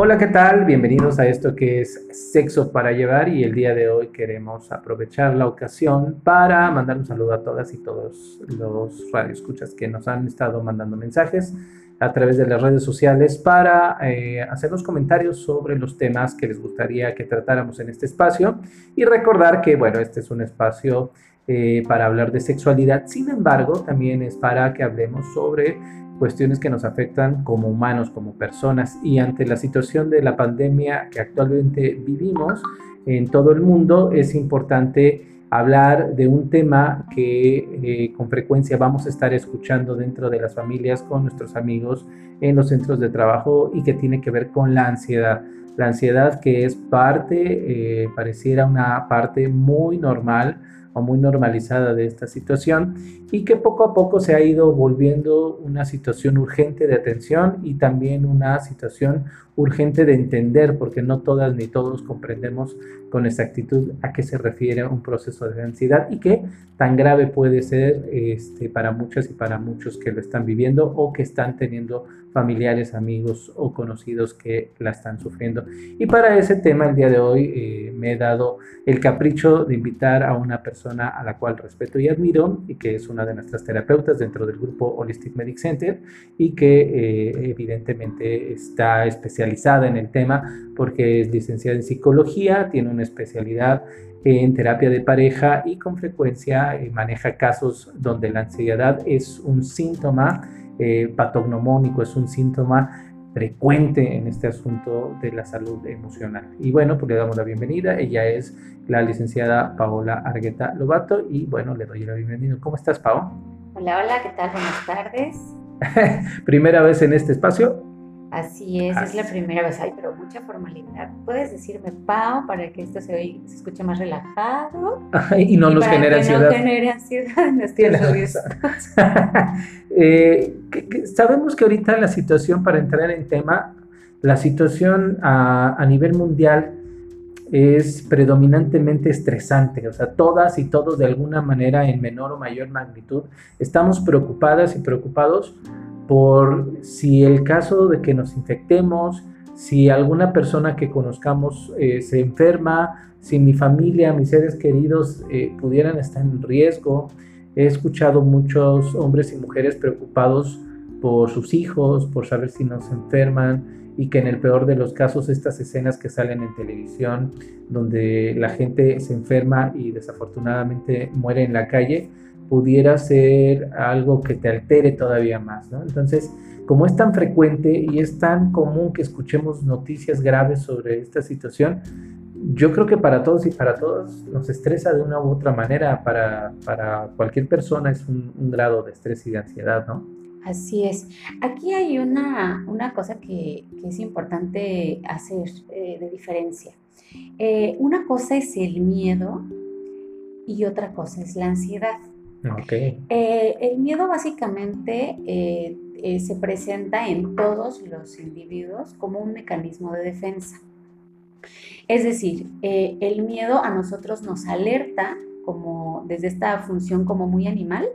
Hola, ¿qué tal? Bienvenidos a esto que es Sexo para Llevar y el día de hoy queremos aprovechar la ocasión para mandar un saludo a todas y todos los radioescuchas que nos han estado mandando mensajes a través de las redes sociales para eh, hacer los comentarios sobre los temas que les gustaría que tratáramos en este espacio y recordar que, bueno, este es un espacio eh, para hablar de sexualidad, sin embargo, también es para que hablemos sobre cuestiones que nos afectan como humanos, como personas. Y ante la situación de la pandemia que actualmente vivimos en todo el mundo, es importante hablar de un tema que eh, con frecuencia vamos a estar escuchando dentro de las familias, con nuestros amigos, en los centros de trabajo y que tiene que ver con la ansiedad. La ansiedad que es parte, eh, pareciera una parte muy normal muy normalizada de esta situación y que poco a poco se ha ido volviendo una situación urgente de atención y también una situación urgente de entender, porque no todas ni todos comprendemos con exactitud a qué se refiere un proceso de ansiedad y qué tan grave puede ser este, para muchas y para muchos que lo están viviendo o que están teniendo familiares, amigos o conocidos que la están sufriendo. Y para ese tema el día de hoy eh, me he dado el capricho de invitar a una persona a la cual respeto y admiro y que es una de nuestras terapeutas dentro del grupo Holistic Medic Center y que eh, evidentemente está especializada en el tema porque es licenciada en psicología, tiene una especialidad en terapia de pareja y con frecuencia eh, maneja casos donde la ansiedad es un síntoma eh, patognomónico, es un síntoma frecuente en este asunto de la salud emocional. Y bueno, pues le damos la bienvenida. Ella es la licenciada Paola Argueta Lobato y bueno, le doy la bienvenida. ¿Cómo estás, Pao? Hola, hola, ¿qué tal? Buenas tardes. Primera vez en este espacio. Así es, es la primera vez. Ay, pero mucha formalidad. Puedes decirme Pau para que esto se, se escuche más relajado. y no nos genere ansiedad. No genere ansiedad en nuestros eh, sabemos que ahorita la situación, para entrar en tema, la situación a, a nivel mundial es predominantemente estresante, o sea, todas y todos de alguna manera en menor o mayor magnitud estamos preocupadas y preocupados por si el caso de que nos infectemos, si alguna persona que conozcamos eh, se enferma, si mi familia, mis seres queridos eh, pudieran estar en riesgo. He escuchado muchos hombres y mujeres preocupados por sus hijos, por saber si no se enferman y que en el peor de los casos estas escenas que salen en televisión donde la gente se enferma y desafortunadamente muere en la calle, pudiera ser algo que te altere todavía más, ¿no? Entonces, como es tan frecuente y es tan común que escuchemos noticias graves sobre esta situación, yo creo que para todos y para todos nos estresa de una u otra manera, para, para cualquier persona es un, grado de estrés y de ansiedad, ¿no? Así es. Aquí hay una, una cosa que, que, es importante hacer eh, de diferencia. Eh, una cosa es el miedo y otra cosa es la ansiedad. Okay. Eh, el miedo básicamente eh, eh, se presenta en todos los individuos como un mecanismo de defensa. Es decir, el miedo a nosotros nos alerta como desde esta función como muy animal,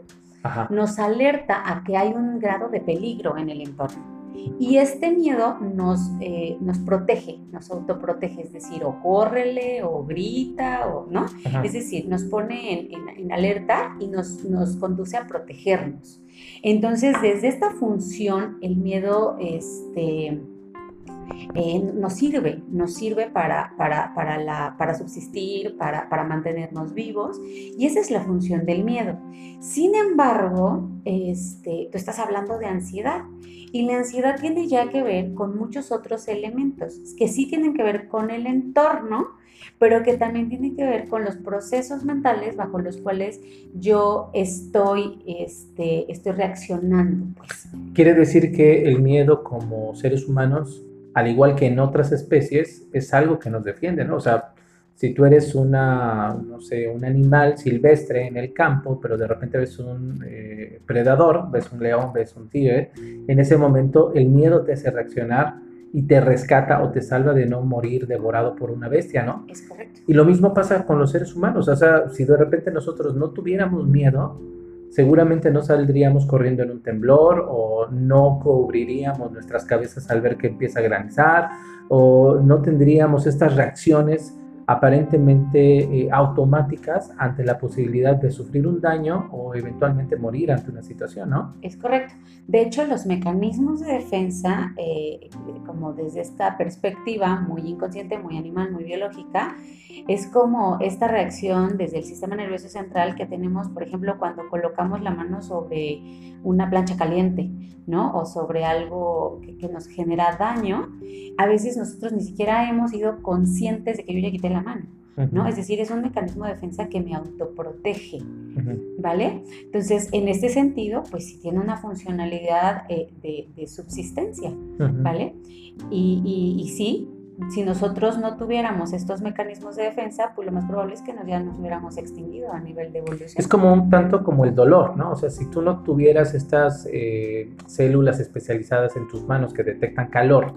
nos alerta a que hay un grado de peligro en el entorno. Y este miedo nos, eh, nos protege, nos autoprotege, es decir, o córrele, o grita, o no. Es decir, nos pone en, alerta y nos, nos, conduce a protegernos. Entonces, desde esta función, el miedo, este, eh, nos sirve, nos sirve para, para, para, la, para subsistir, para, para, mantenernos vivos, y esa es la función del miedo. Sin embargo, este, tú estás hablando de ansiedad, y la ansiedad tiene ya que ver con muchos otros elementos, que sí tienen que ver con el entorno, pero que también tienen que ver con los procesos mentales bajo los cuales yo estoy, este, estoy reaccionando. Pues. Quiere decir que el miedo como seres humanos al igual que en otras especies, es algo que nos defiende, ¿no? O sea, si tú eres una, no sé, un animal silvestre en el campo, pero de repente ves un eh, predador, ves un león, ves un tigre, en ese momento el miedo te hace reaccionar y te rescata o te salva de no morir devorado por una bestia, ¿no? Es correcto. Y lo mismo pasa con los seres humanos, o sea, si de repente nosotros no tuviéramos miedo, seguramente no saldríamos corriendo en un temblor o no cubriríamos nuestras cabezas al ver que empieza a granizar o no tendríamos estas reacciones aparentemente eh, automáticas ante la posibilidad de sufrir un daño o eventualmente morir ante una situación, ¿no? Es correcto. De hecho, los mecanismos de defensa, eh, como desde esta perspectiva muy inconsciente, muy animal, muy biológica, es como esta reacción desde el sistema nervioso central que tenemos, por ejemplo, cuando colocamos la mano sobre una plancha caliente, ¿no? O sobre algo que, que nos genera daño. A veces nosotros ni siquiera hemos sido conscientes de que yo ya quité la mano. ¿no? Es decir, es un mecanismo de defensa que me autoprotege, ¿vale? Entonces, en este sentido, pues sí tiene una funcionalidad eh, de, subsistencia, ¿vale? Y, y, sí, si nosotros no tuviéramos estos mecanismos de defensa, pues lo más probable es que nos, ya nos hubiéramos extinguido a nivel de evolución. Es como un tanto como el dolor, ¿no? O sea, si tú no tuvieras estas eh, células especializadas en tus manos que detectan calor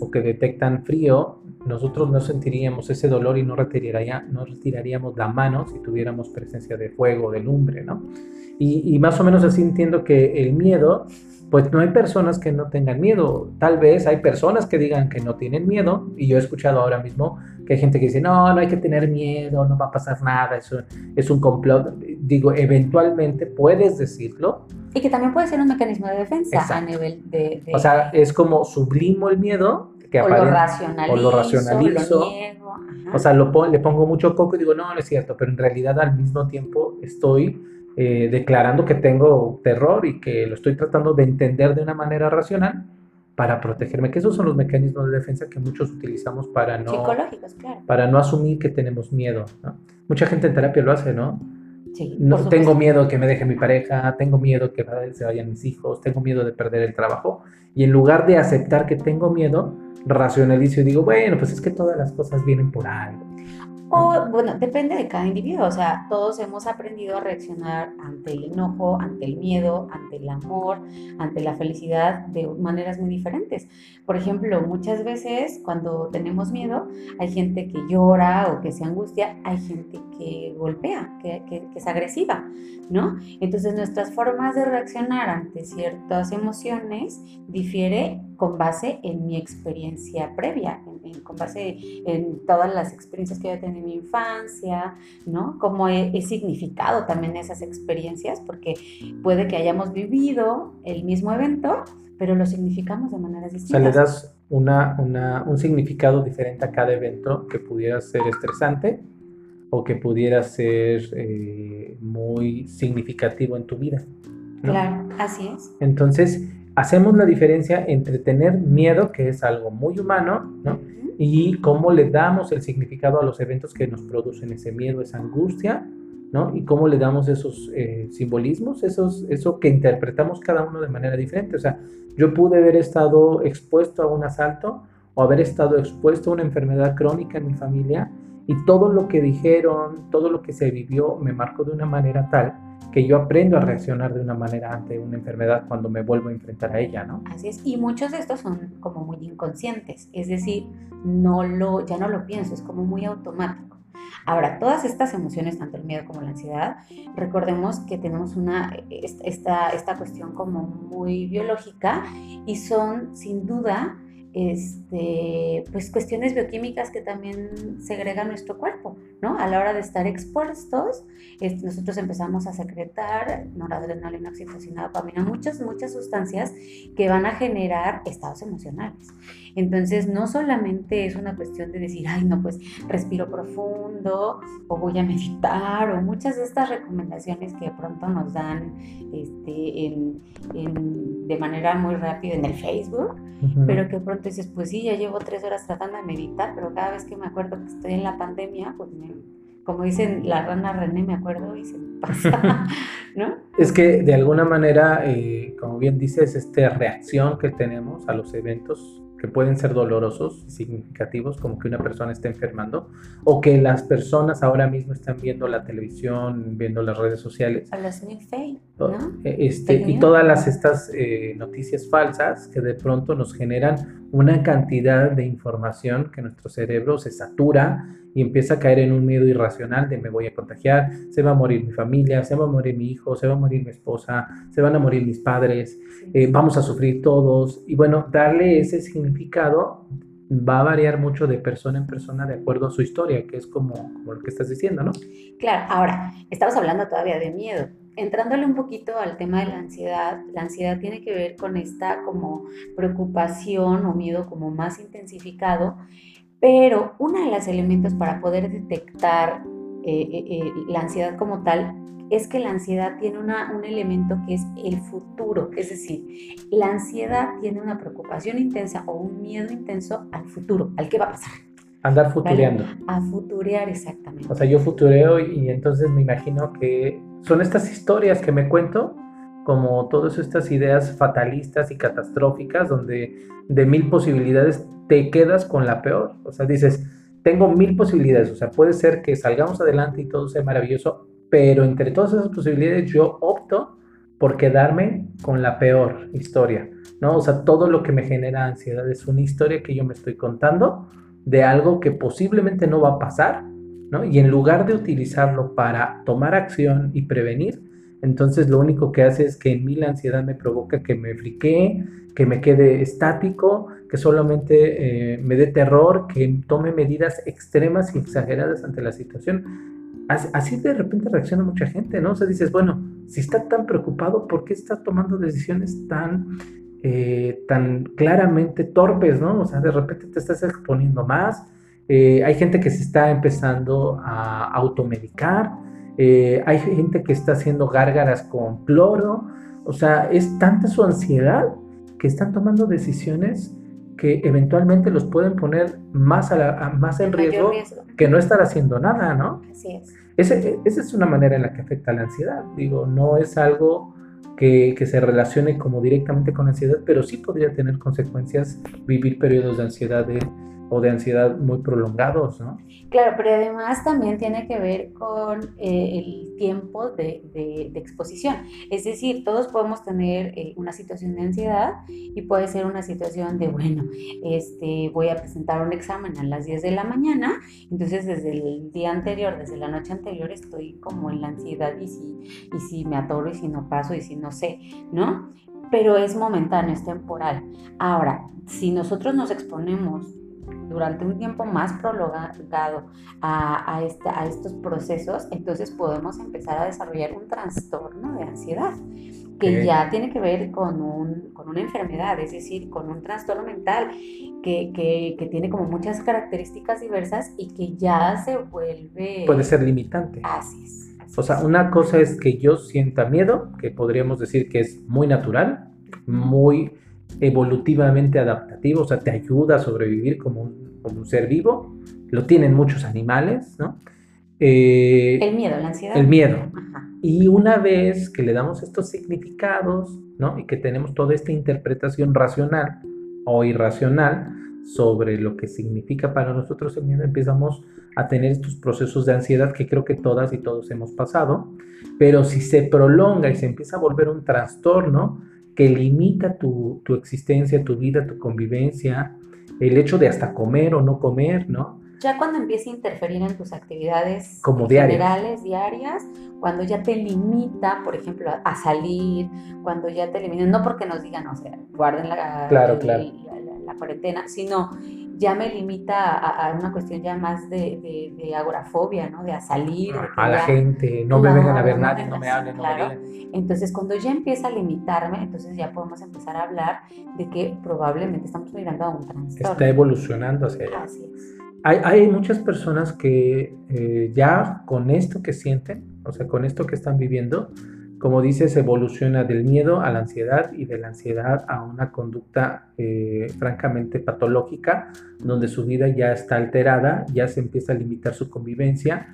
o que detectan frío, nosotros no sentiríamos ese dolor y no, retiraría, no retiraríamos la mano si tuviéramos presencia de fuego, de lumbre, ¿no? Y, y más o menos así entiendo que el miedo pues no hay personas que no tengan miedo. Tal vez hay personas que digan que no tienen miedo, y yo he escuchado ahora mismo que hay gente que dice, no, no hay que tener miedo, no va a pasar nada, eso es un complot. Digo, eventualmente puedes decirlo. Y que también puede ser un mecanismo de defensa a nivel de, O sea, es como sublimo el miedo. Que o, lo racionalizo, o lo racionalizo. o sea, lo, le pongo mucho coco y digo, no, no es cierto, pero en realidad al mismo tiempo estoy eh, declarando que tengo terror y que lo estoy tratando de entender de una manera racional para protegerme, que esos son los mecanismos de defensa que muchos utilizamos para no, para no asumir que tenemos miedo. Mucha gente en terapia lo hace, ¿no? Sí, no tengo miedo que me deje mi pareja, tengo miedo que se vayan mis hijos, tengo miedo de perder el trabajo. Y en lugar de aceptar que tengo miedo, racionalizo y digo, bueno, pues es que todas las cosas vienen por algo. O, bueno, depende de cada individuo, o sea, todos hemos aprendido a reaccionar ante el enojo, ante el miedo, ante el amor, ante la felicidad de maneras muy diferentes. Por ejemplo, muchas veces cuando tenemos miedo, hay gente que llora o que se angustia, hay gente que golpea, que, que, es agresiva, ¿no? Entonces nuestras formas de reaccionar ante ciertas emociones difiere con base en mi experiencia previa, con base en todas las experiencias que yo he tenido en mi infancia, ¿no? Cómo he, significado también esas experiencias, porque puede que hayamos vivido el mismo evento, pero lo significamos de maneras distintas. O sea, le das una, un significado diferente a cada evento que pudiera ser estresante o que pudiera ser eh, muy significativo en tu vida. Claro, así es. Entonces, hacemos la diferencia entre tener miedo, que es algo muy humano, ¿no? Y cómo le damos el significado a los eventos que nos producen ese miedo, esa angustia, ¿no? Y cómo le damos esos eh, simbolismos, esos, eso que interpretamos cada uno de manera diferente. O sea, yo pude haber estado expuesto a un asalto o haber estado expuesto a una enfermedad crónica en mi familia y todo lo que dijeron, todo lo que se vivió me marcó de una manera tal que yo aprendo a reaccionar de una manera ante una enfermedad cuando me vuelvo a enfrentar a ella, ¿no? Así es, y muchos de estos son como muy inconscientes, es decir, no lo, ya no lo pienso, es como muy automático. Ahora, todas estas emociones, tanto el miedo como la ansiedad, recordemos que tenemos una, esta, esta cuestión como muy biológica y son sin duda este, pues cuestiones bioquímicas que también segrega nuestro cuerpo, ¿no? A la hora de estar expuestos, nosotros empezamos a secretar noradrenalina, oxitocina, dopamina, muchas, muchas sustancias que van a generar estados emocionales. Entonces, no solamente es una cuestión de decir, ay, no, pues respiro profundo o voy a meditar o muchas de estas recomendaciones que de pronto nos dan este, de manera muy rápida en el Facebook, pero que de pronto dices, pues sí, ya llevo tres horas tratando de meditar, pero cada vez que me acuerdo que estoy en la pandemia, pues como dicen la rana René, me acuerdo y se me pasa, ¿no? Es que de alguna manera, eh, como bien dices, esta reacción que tenemos a los eventos que pueden ser dolorosos y significativos, como que una persona esté enfermando, o que las personas ahora mismo están viendo la televisión, viendo las redes sociales. A los ¿no? E, este, y todas las, estas eh, noticias falsas que de pronto nos generan una cantidad de información que nuestro cerebro se satura y empieza a caer en un miedo irracional de me voy a contagiar, se va a morir mi familia, se va a morir mi hijo, se va a morir mi esposa, se van a morir mis padres, eh, vamos a sufrir todos. Y bueno, darle ese significado va a variar mucho de persona en persona de acuerdo a su historia, que es como, como lo que estás diciendo, ¿no? Claro, ahora, estamos hablando todavía de miedo. Entrándole un poquito al tema de la ansiedad, la ansiedad tiene que ver con esta como preocupación o miedo como más intensificado pero uno de los elementos para poder detectar eh, eh, eh, la ansiedad como tal es que la ansiedad tiene un elemento que es el futuro, es decir, la ansiedad tiene una preocupación intensa o un miedo intenso al futuro, al que va a pasar. Andar futureando. A futurear, exactamente. O sea, yo futureo y entonces me imagino que son estas historias que me cuento como todas estas ideas fatalistas y catastróficas donde de mil posibilidades te quedas con la peor. O sea, dices, tengo mil posibilidades, o sea, puede ser que salgamos adelante y todo sea maravilloso, pero entre todas esas posibilidades yo opto por quedarme con la peor historia, ¿no? O sea, todo lo que me genera ansiedad es una historia que yo me estoy contando de algo que posiblemente no va a pasar, ¿no? Y en lugar de utilizarlo para tomar acción y prevenir, entonces lo único que hace es que en mí la ansiedad me provoca que me friquee, que me quede estático, que solamente eh, me dé terror, que tome medidas extremas y exageradas ante la situación. Así, de repente reacciona mucha gente, ¿no? O sea, dices, bueno, si está tan preocupado, ¿por qué está tomando decisiones tan, eh, tan claramente torpes, ¿no? O sea, de repente te estás exponiendo más. Eh, hay gente que se está empezando a automedicar eh, hay gente que está haciendo gárgaras con cloro, o sea, es tanta su ansiedad que están tomando decisiones que eventualmente los pueden poner más, a más en riesgo, que no estar haciendo nada, ¿no? Así es. esa es una manera en la que afecta la ansiedad. Digo, no es algo que, que, se relacione como directamente con ansiedad, pero sí podría tener consecuencias vivir periodos de ansiedad de o de ansiedad muy prolongados, ¿no? Claro, pero además también tiene que ver con eh, el tiempo de, exposición. Es decir, todos podemos tener eh, una situación de ansiedad y puede ser una situación de, bueno, este, voy a presentar un examen a las 10 de la mañana, entonces desde el día anterior, desde la noche anterior, estoy como en la ansiedad y si, y si me atoro y si no paso y si no sé, ¿no? Pero es momentáneo, es temporal. Ahora, si nosotros nos exponemos durante un tiempo más prolongado a, a estos procesos, entonces podemos empezar a desarrollar un trastorno de ansiedad que ya tiene que ver con, un, con, una enfermedad, es decir, con un trastorno mental que, que, que, tiene como muchas características diversas y que ya se vuelve... Puede ser limitante. Así es. o sea, una cosa es que yo sienta miedo, que podríamos decir que es muy natural, muy evolutivamente adaptativo, o sea, te ayuda a sobrevivir como un, como un ser vivo. Lo tienen muchos animales, ¿no? Eh, el miedo, la ansiedad. El miedo. Y una vez que le damos estos significados, ¿no? Y que tenemos toda esta interpretación racional o irracional sobre lo que significa para nosotros el miedo, empezamos a tener estos procesos de ansiedad que creo que todas y todos hemos pasado. Pero si se prolonga y se empieza a volver un trastorno, que limita tu, existencia, tu vida, tu convivencia, el hecho de hasta comer o no comer, ¿no? Ya cuando empieza a interferir en tus actividades Como diarias. generales, diarias, cuando ya te limita, por ejemplo, a salir, cuando ya te limita, no porque nos digan, o sea, guarden la, claro, claro. la cuarentena, sino ya me limita a, una cuestión ya más de, de, agorafobia, ¿no? De a salir. a la gente, no me vengan a ver nadie, no me hablen, no me Entonces, cuando ya empieza a limitarme, entonces ya podemos empezar a hablar de que probablemente estamos mirando a un trastorno. Está evolucionando hacia allá. Así es. Hay, hay muchas personas que eh, ya con esto que sienten, o sea, con esto que están viviendo, como dices, evoluciona del miedo a la ansiedad y de la ansiedad a una conducta eh, francamente patológica, donde su vida ya está alterada, ya se empieza a limitar su convivencia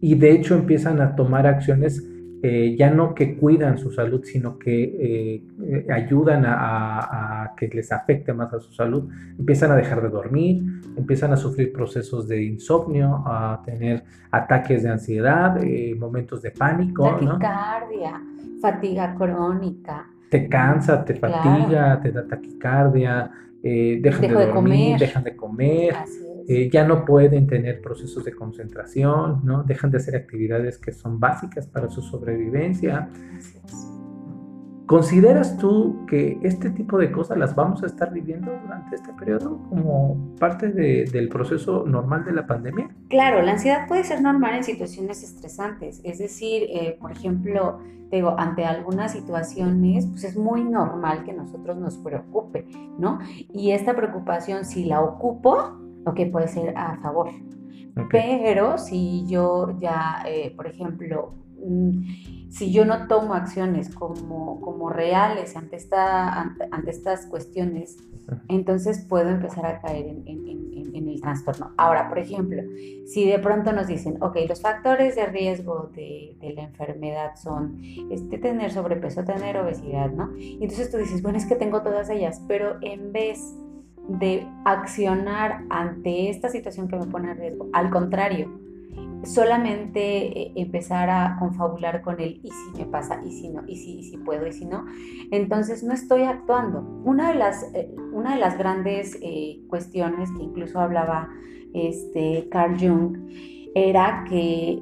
y de hecho empiezan a tomar acciones eh, ya no que cuidan su salud, sino que eh, ayudan a, a, que les afecte más a su salud. Empiezan a dejar de dormir, empiezan a sufrir procesos de insomnio, a tener ataques de ansiedad, momentos de pánico. Taquicardia fatiga crónica. Te cansa, te fatiga, te da taquicardia, eh, dejan de, dormir, dejan de comer. Eh, ya no pueden tener procesos de concentración, ¿no? Dejan de hacer actividades que son básicas para su sobrevivencia. ¿Consideras tú que este tipo de cosas las vamos a estar viviendo durante este periodo como parte del proceso normal de la pandemia? Claro, la ansiedad puede ser normal en situaciones estresantes. Es decir, eh, por ejemplo, digo, ante algunas situaciones, pues es muy normal que nosotros nos preocupe, ¿no? Y esta preocupación, si la ocupo, ok, puede ser a favor. Pero si yo ya, eh, por ejemplo, mm, si yo no tomo acciones como, como reales ante, esta, ante, estas cuestiones, entonces puedo empezar a caer en, en, el trastorno. Ahora, por ejemplo, si de pronto nos dicen, ok, los factores de riesgo de, de, la enfermedad son este, tener sobrepeso, tener obesidad, ¿no? Y entonces tú dices, bueno, es que tengo todas ellas, pero en vez de accionar ante esta situación que me pone en riesgo, al contrario, solamente eh, empezar a confabular con el y si me pasa, y si no, y si, y si puedo, y si no, entonces no estoy actuando. Una de las, eh, una de las grandes eh, cuestiones que incluso hablaba este Carl Jung era que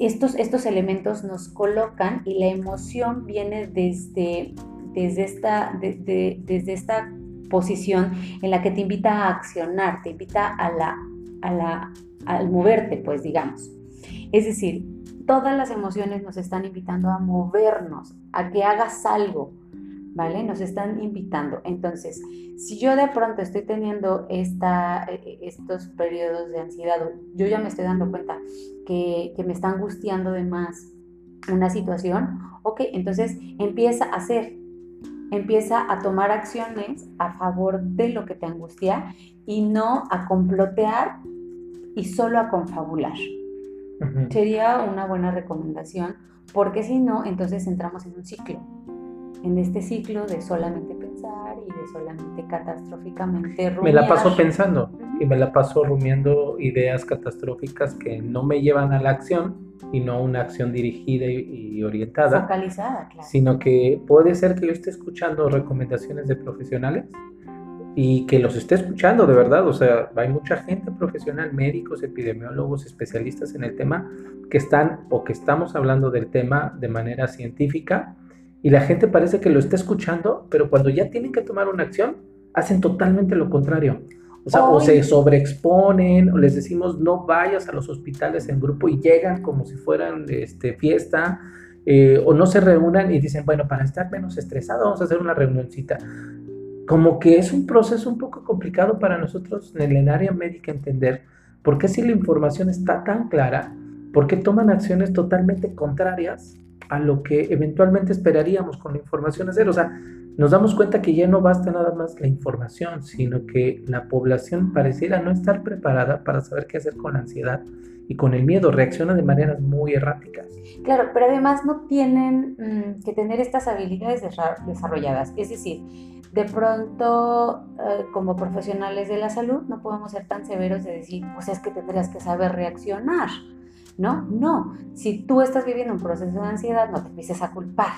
estos, estos elementos nos colocan y la emoción viene desde, desde, esta, desde esta posición en la que te invita a accionar, te invita a la, a la, al moverte, pues digamos. Es decir, todas las emociones nos están invitando a movernos, a que hagas algo, ¿vale? Nos están invitando. Entonces, si yo de pronto estoy teniendo esta, e, e, estos periodos de ansiedad, yo ya me estoy dando cuenta que, que me está angustiando de más una situación, ok, entonces empieza a hacer, empieza a tomar acciones a favor de lo que te angustia y no a complotear y solo a confabular. Sería una buena recomendación, porque si no, entonces entramos en un ciclo, en este ciclo de solamente pensar y de solamente catastróficamente rumiar. Me la paso pensando y me la paso rumiando ideas catastróficas que no me llevan a la acción y no una acción dirigida y, orientada. Focalizada, claro. Sino que puede ser que yo esté escuchando recomendaciones de profesionales y que los esté escuchando de verdad. O sea, hay mucha gente profesional, médicos, epidemiólogos, especialistas en el tema, que están o que estamos hablando del tema de manera científica y la gente parece que lo está escuchando, pero cuando ya tienen que tomar una acción, hacen totalmente lo contrario. O sea, o se sobreexponen, o les decimos no vayas a los hospitales en grupo y llegan como si fueran este, fiesta, eh, o no se reúnan y dicen, bueno, para estar menos estresado vamos a hacer una reunioncita como que es un proceso un poco complicado para nosotros en el área médica entender por qué si la información está tan clara, por qué toman acciones totalmente contrarias a lo que eventualmente esperaríamos con la información cero. O sea, nos damos cuenta que ya no basta nada más la información, sino que la población pareciera no estar preparada para saber qué hacer con la ansiedad y con el miedo, reacciona de maneras muy erráticas. Claro, pero además no tienen mm, que tener estas habilidades desarrolladas. Es decir, de pronto eh, como profesionales de la salud no podemos ser tan severos de decir, pues es que tendrías que saber reaccionar, ¿no? No, si tú estás viviendo un proceso de ansiedad, no te empieces a culpar,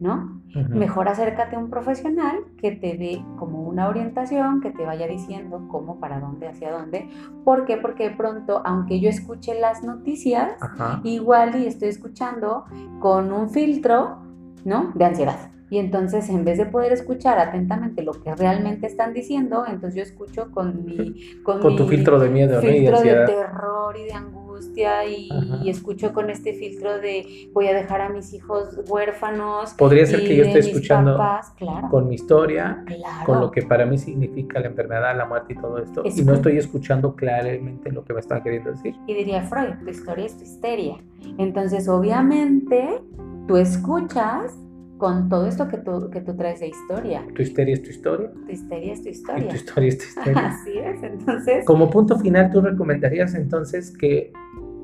¿no? Mejor acércate a un profesional que te dé como una orientación, que te vaya diciendo cómo, para dónde, hacia dónde. ¿Por qué? Porque de pronto, aunque yo escuche las noticias, igual y estoy escuchando con un filtro, ¿no? De ansiedad. Y entonces, en vez de poder escuchar atentamente lo que realmente están diciendo, entonces yo escucho con mi... Con, tu filtro de miedo, filtro de, terror y de angustia y, escucho con este filtro de voy a dejar a mis hijos huérfanos. Podría ser que yo esté escuchando con mi historia, con lo que para mí significa la enfermedad, la muerte y todo esto, y no estoy escuchando claramente lo que me están queriendo decir. Y diría Freud, tu historia es tu histeria. Entonces, obviamente, tú escuchas con todo esto que tú, que tú traes de historia. Tu historia es tu historia. Tu historia es tu historia. Y tu historia es tu historia. Así es, entonces. Como punto final, ¿tú recomendarías entonces que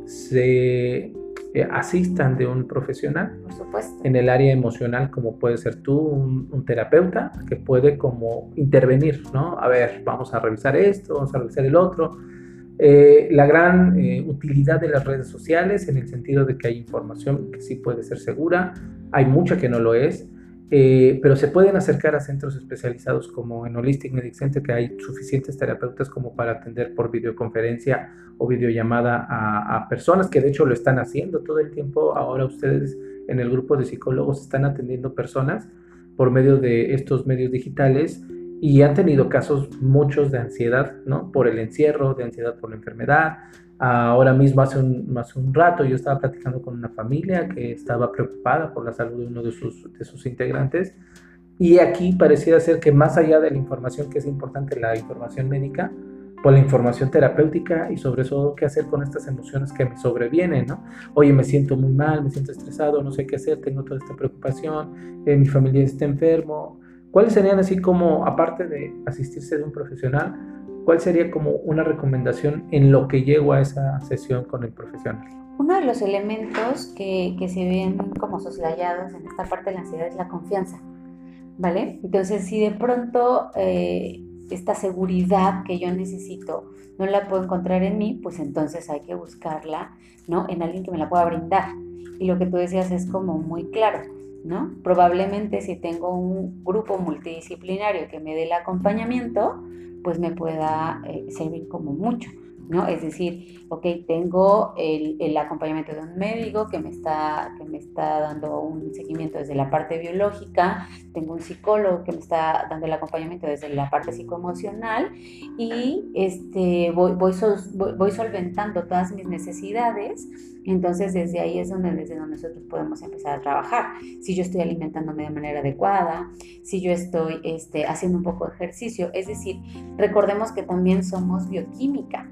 se eh, asistan de un profesional? Por supuesto. En el área emocional, como puede ser tú, un, terapeuta, que puede como intervenir, ¿no? A ver, vamos a revisar esto, vamos a revisar el otro. Eh, la gran eh, utilidad de las redes sociales en el sentido de que hay información que sí puede ser segura, hay mucha que no lo es. eh, pero se pueden acercar a centros especializados como en Holistic Medic Center, que hay suficientes terapeutas como para atender por videoconferencia o videollamada a, a personas que de hecho lo están haciendo todo el tiempo. Ahora ustedes en el grupo de psicólogos están atendiendo personas por medio de estos medios digitales y han tenido casos muchos de ansiedad, ¿no? Por el encierro, de ansiedad por la enfermedad. Ahora mismo, hace un, hace un rato, yo estaba platicando con una familia que estaba preocupada por la salud de uno de sus, de sus integrantes. Y aquí pareciera ser que más allá de la información que es importante, la información médica, pues la información terapéutica y sobre todo qué hacer con estas emociones que me sobrevienen, ¿no? Oye, me siento muy mal, me siento estresado, no sé qué hacer, tengo toda esta preocupación, eh, mi familia está enfermo, ¿Cuáles serían así como, aparte de asistirse de un profesional, cuál sería como una recomendación en lo que llego a esa sesión con el profesional? Uno de los elementos que, que se ven como soslayados en esta parte de la ansiedad es la confianza, ¿vale? Entonces, si de pronto eh, esta seguridad que yo necesito no la puedo encontrar en mí, pues entonces hay que buscarla, ¿no? En alguien que me la pueda brindar. Y lo que tú decías es como muy claro ¿no? Probablemente si tengo un grupo multidisciplinario que me dé el acompañamiento, pues me pueda eh, servir como mucho. ¿No? Es decir, ok, tengo el, acompañamiento de un médico que me, está, que me está dando un seguimiento desde la parte biológica, tengo un psicólogo que me está dando el acompañamiento desde la parte psicoemocional y este, voy, voy, voy, solventando todas mis necesidades. Entonces desde ahí es donde, desde donde nosotros podemos empezar a trabajar. Si yo estoy alimentándome de manera adecuada, si yo estoy este, haciendo un poco de ejercicio, es decir, recordemos que también somos bioquímica.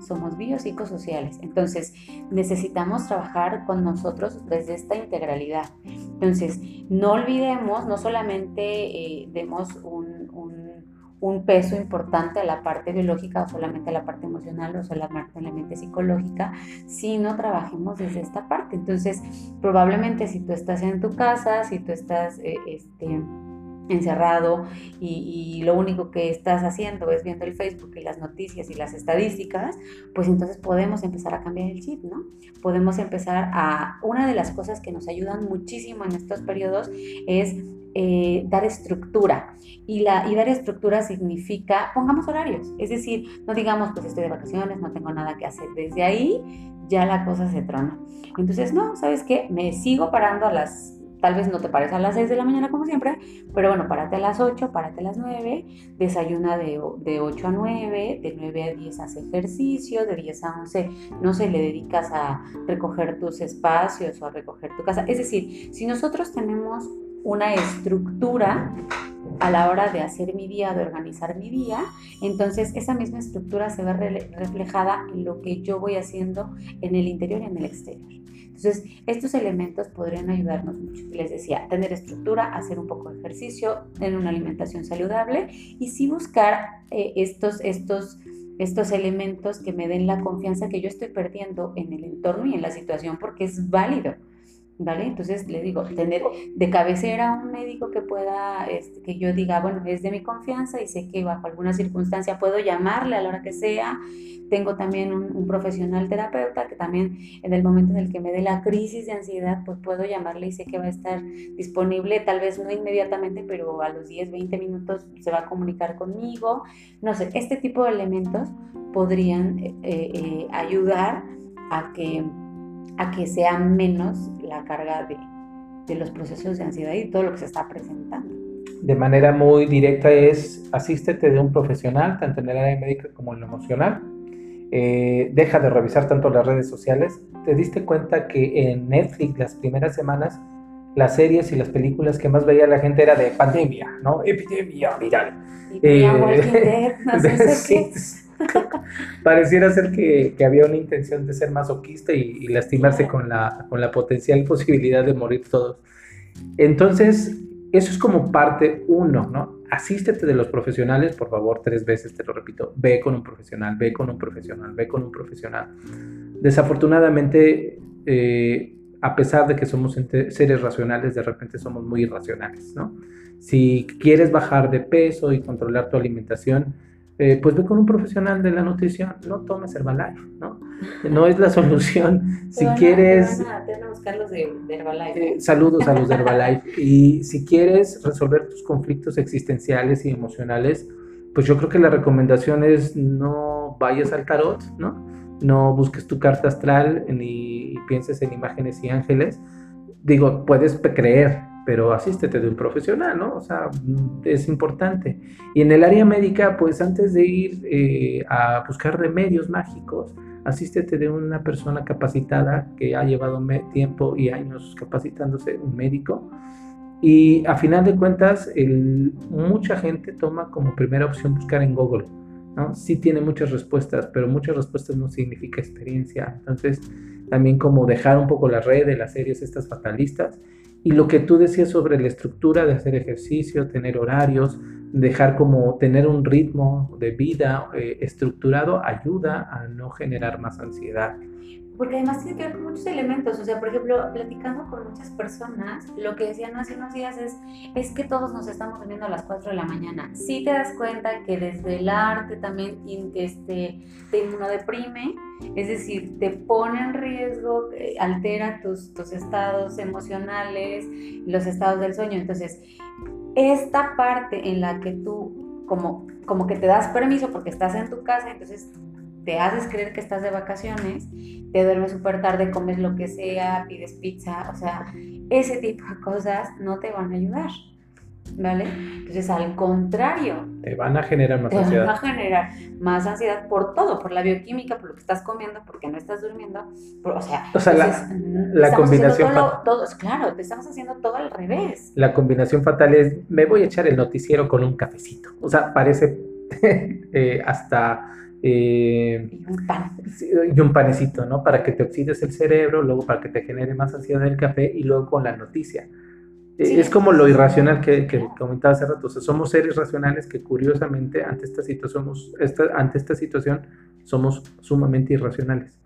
Somos biopsicosociales. Entonces, necesitamos trabajar con nosotros desde esta integralidad. Entonces, no olvidemos, no solamente eh, demos un, peso importante a la parte biológica o solamente a la parte emocional o solamente a la mente psicológica, sino trabajemos desde esta parte. Entonces, probablemente si tú estás en tu casa, si tú estás, eh, este, encerrado y, lo único que estás haciendo es viendo el Facebook y las noticias y las estadísticas, pues entonces podemos empezar a cambiar el chip, ¿no? Podemos empezar a... Una de las cosas que nos ayudan muchísimo en estos periodos es eh, dar estructura. Y, la, y dar estructura significa, pongamos horarios, es decir, no digamos, pues estoy de vacaciones, no tengo nada que hacer. Desde ahí ya la cosa se trona. Entonces, no, ¿sabes qué? Me sigo parando a las Tal vez no te pares a las 6 de la mañana como siempre, pero bueno, párate a las 8, párate a las 9, desayuna de, de 8 a 9, de 9 a 10 hace ejercicio, de 10 a 11, no sé, le dedicas a recoger tus espacios o a recoger tu casa. Es decir, si nosotros tenemos una estructura a la hora de hacer mi día, de organizar mi día, entonces esa misma estructura se ve reflejada en lo que yo voy haciendo en el interior y en el exterior. Entonces, estos elementos podrían ayudarnos mucho. Les decía, tener estructura, hacer un poco de ejercicio, tener una alimentación saludable y sí buscar eh, estos, estos, estos elementos que me den la confianza que yo estoy perdiendo en el entorno y en la situación porque es válido. ¿Vale? Entonces le digo, tener de cabecera un médico que pueda, este, que yo diga, bueno, es de mi confianza y sé que bajo alguna circunstancia puedo llamarle a la hora que sea. Tengo también un, profesional terapeuta que también en el momento en el que me dé la crisis de ansiedad, pues puedo llamarle y sé que va a estar disponible, tal vez no inmediatamente, pero a los 10, 20 minutos se va a comunicar conmigo. No sé, este tipo de elementos podrían eh, eh, ayudar a que a que sea menos la carga de, de los procesos de ansiedad y todo lo que se está presentando. De manera muy directa es asístete de un profesional, tanto en el área médica como en lo emocional. Eh, deja de revisar tanto las redes sociales. Te diste cuenta que en Netflix las primeras semanas las series y las películas que más veía la gente era de pandemia, ¿no? Epidemia viral. Eh, no sé Pareciera ser que, había una intención de ser masoquista y, lastimarse con la, con la potencial posibilidad de morir todos. Entonces, eso es como parte uno, ¿no? Asístete de los profesionales, por favor, tres veces, te lo repito, ve con un profesional, ve con un profesional, ve con un profesional. Desafortunadamente, eh, a pesar de que somos seres racionales, de repente somos muy irracionales, ¿no? Si quieres bajar de peso y controlar tu alimentación, eh, pues ve con un profesional de la nutrición, no tomes Herbalife, ¿no? No es la solución. si quieres... Te a, buscar los de, Herbalife. Eh, saludos a los de Herbalife. y si quieres resolver tus conflictos existenciales y emocionales, pues yo creo que la recomendación es no vayas al tarot, ¿no? No busques tu carta astral ni pienses en imágenes y ángeles. Digo, puedes creer, pero asístete de un profesional, ¿no? O sea, es importante. Y en el área médica, pues antes de ir eh, a buscar remedios mágicos, asístete de una persona capacitada que ha llevado tiempo y años capacitándose, un médico. Y a final de cuentas, mucha gente toma como primera opción buscar en Google. ¿no? Sí tiene muchas respuestas, pero muchas respuestas no significa experiencia. Entonces, también como dejar un poco la red de las series estas fatalistas y lo que tú decías sobre la estructura de hacer ejercicio, tener horarios, dejar como tener un ritmo de vida eh, estructurado ayuda a no generar más ansiedad. Porque además tiene que ver con muchos elementos, o sea, por ejemplo, platicando con muchas personas, lo que decían hace unos días es, es que todos nos estamos durmiendo a las 4 de la mañana. Si te das cuenta que desde el arte también este, te inmunodeprime, es decir, te pone en riesgo, eh, altera tus, estados emocionales, los estados del sueño. Entonces, esta parte en la que tú como, como que te das permiso porque estás en tu casa, entonces te haces creer que estás de vacaciones, te duermes súper tarde, comes lo que sea, pides pizza, o sea, ese tipo de cosas no te van a ayudar. ¿Vale? Entonces, al contrario. Te van a generar más ansiedad. Te van a generar más ansiedad por todo, por la bioquímica, por lo que estás comiendo, porque no estás durmiendo. o sea, la, combinación. Todo, claro, te estamos haciendo todo al revés. La combinación fatal es: me voy a echar el noticiero con un cafecito. O sea, parece eh, hasta. Eh, y un pan. Y un panecito, ¿no? Para que te oxides el cerebro, luego para que te genere más ansiedad el café y luego con la noticia. Es como lo irracional que, que comentaba hace rato. O sea, somos seres racionales que curiosamente ante esta situación, esta, ante esta situación somos sumamente irracionales.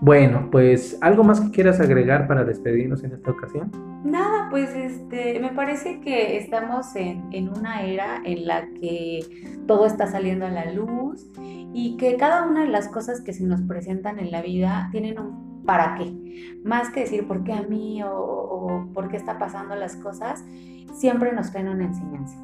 Bueno, pues algo más que quieras agregar para despedirnos en esta ocasión. Nada, pues este, me parece que estamos en, en una era en la que todo está saliendo a la luz y que cada una de las cosas que se nos presentan en la vida tienen un para qué. Más que decir por qué a mí o, por qué está pasando las cosas, siempre nos traen una enseñanza.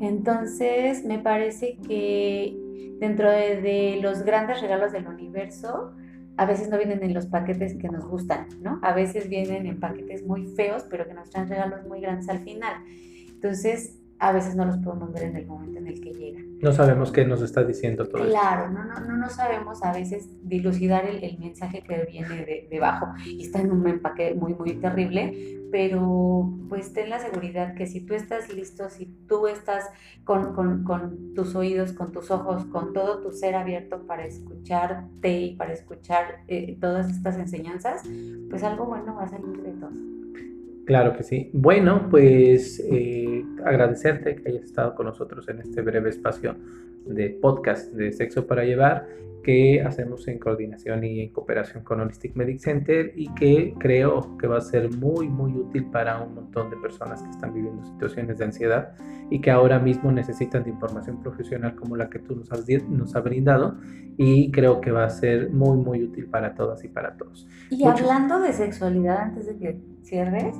Entonces, me parece que dentro de, los grandes regalos del universo, a veces no vienen en los paquetes que nos gustan, ¿no? A veces vienen en paquetes muy feos, pero que nos traen regalos muy grandes al final. Entonces, a veces no los podemos ver en el momento en el que llega. No sabemos qué nos está diciendo todo Claro, no, no, no, no sabemos a veces dilucidar el, el mensaje que viene de, debajo y está en un empaque muy, muy terrible, pero pues ten la seguridad que si tú estás listo, si tú estás con, con, con tus oídos, con tus ojos, con todo tu ser abierto para escucharte y para escuchar eh, todas estas enseñanzas, pues algo bueno va a salir de todo. Claro que sí. Bueno, pues eh, agradecerte que hayas estado con nosotros en este breve espacio de podcast de Sexo para Llevar que hacemos en coordinación y en cooperación con Holistic Medic Center y que creo que va a ser muy, muy útil para un montón de personas que están viviendo situaciones de ansiedad y que ahora mismo necesitan de información profesional como la que tú nos has, nos has brindado y creo que va a ser muy, muy útil para todas y para todos. Y hablando de sexualidad, antes de que cierres,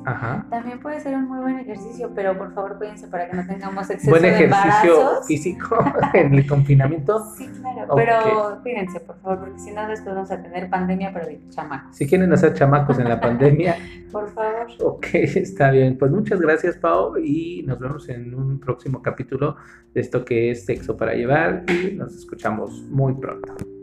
también puede ser un muy buen ejercicio, pero por favor cuídense para que no tengamos exceso buen ejercicio físico en el confinamiento. Sí, claro, pero cuídense, por favor, porque si no después vamos a tener pandemia, pero de chamacos. Si quieren hacer chamacos en la pandemia. por favor. Ok, está bien. Pues muchas gracias, Pau, y nos vemos en un próximo capítulo de esto que es Sexo para Llevar y nos escuchamos muy pronto.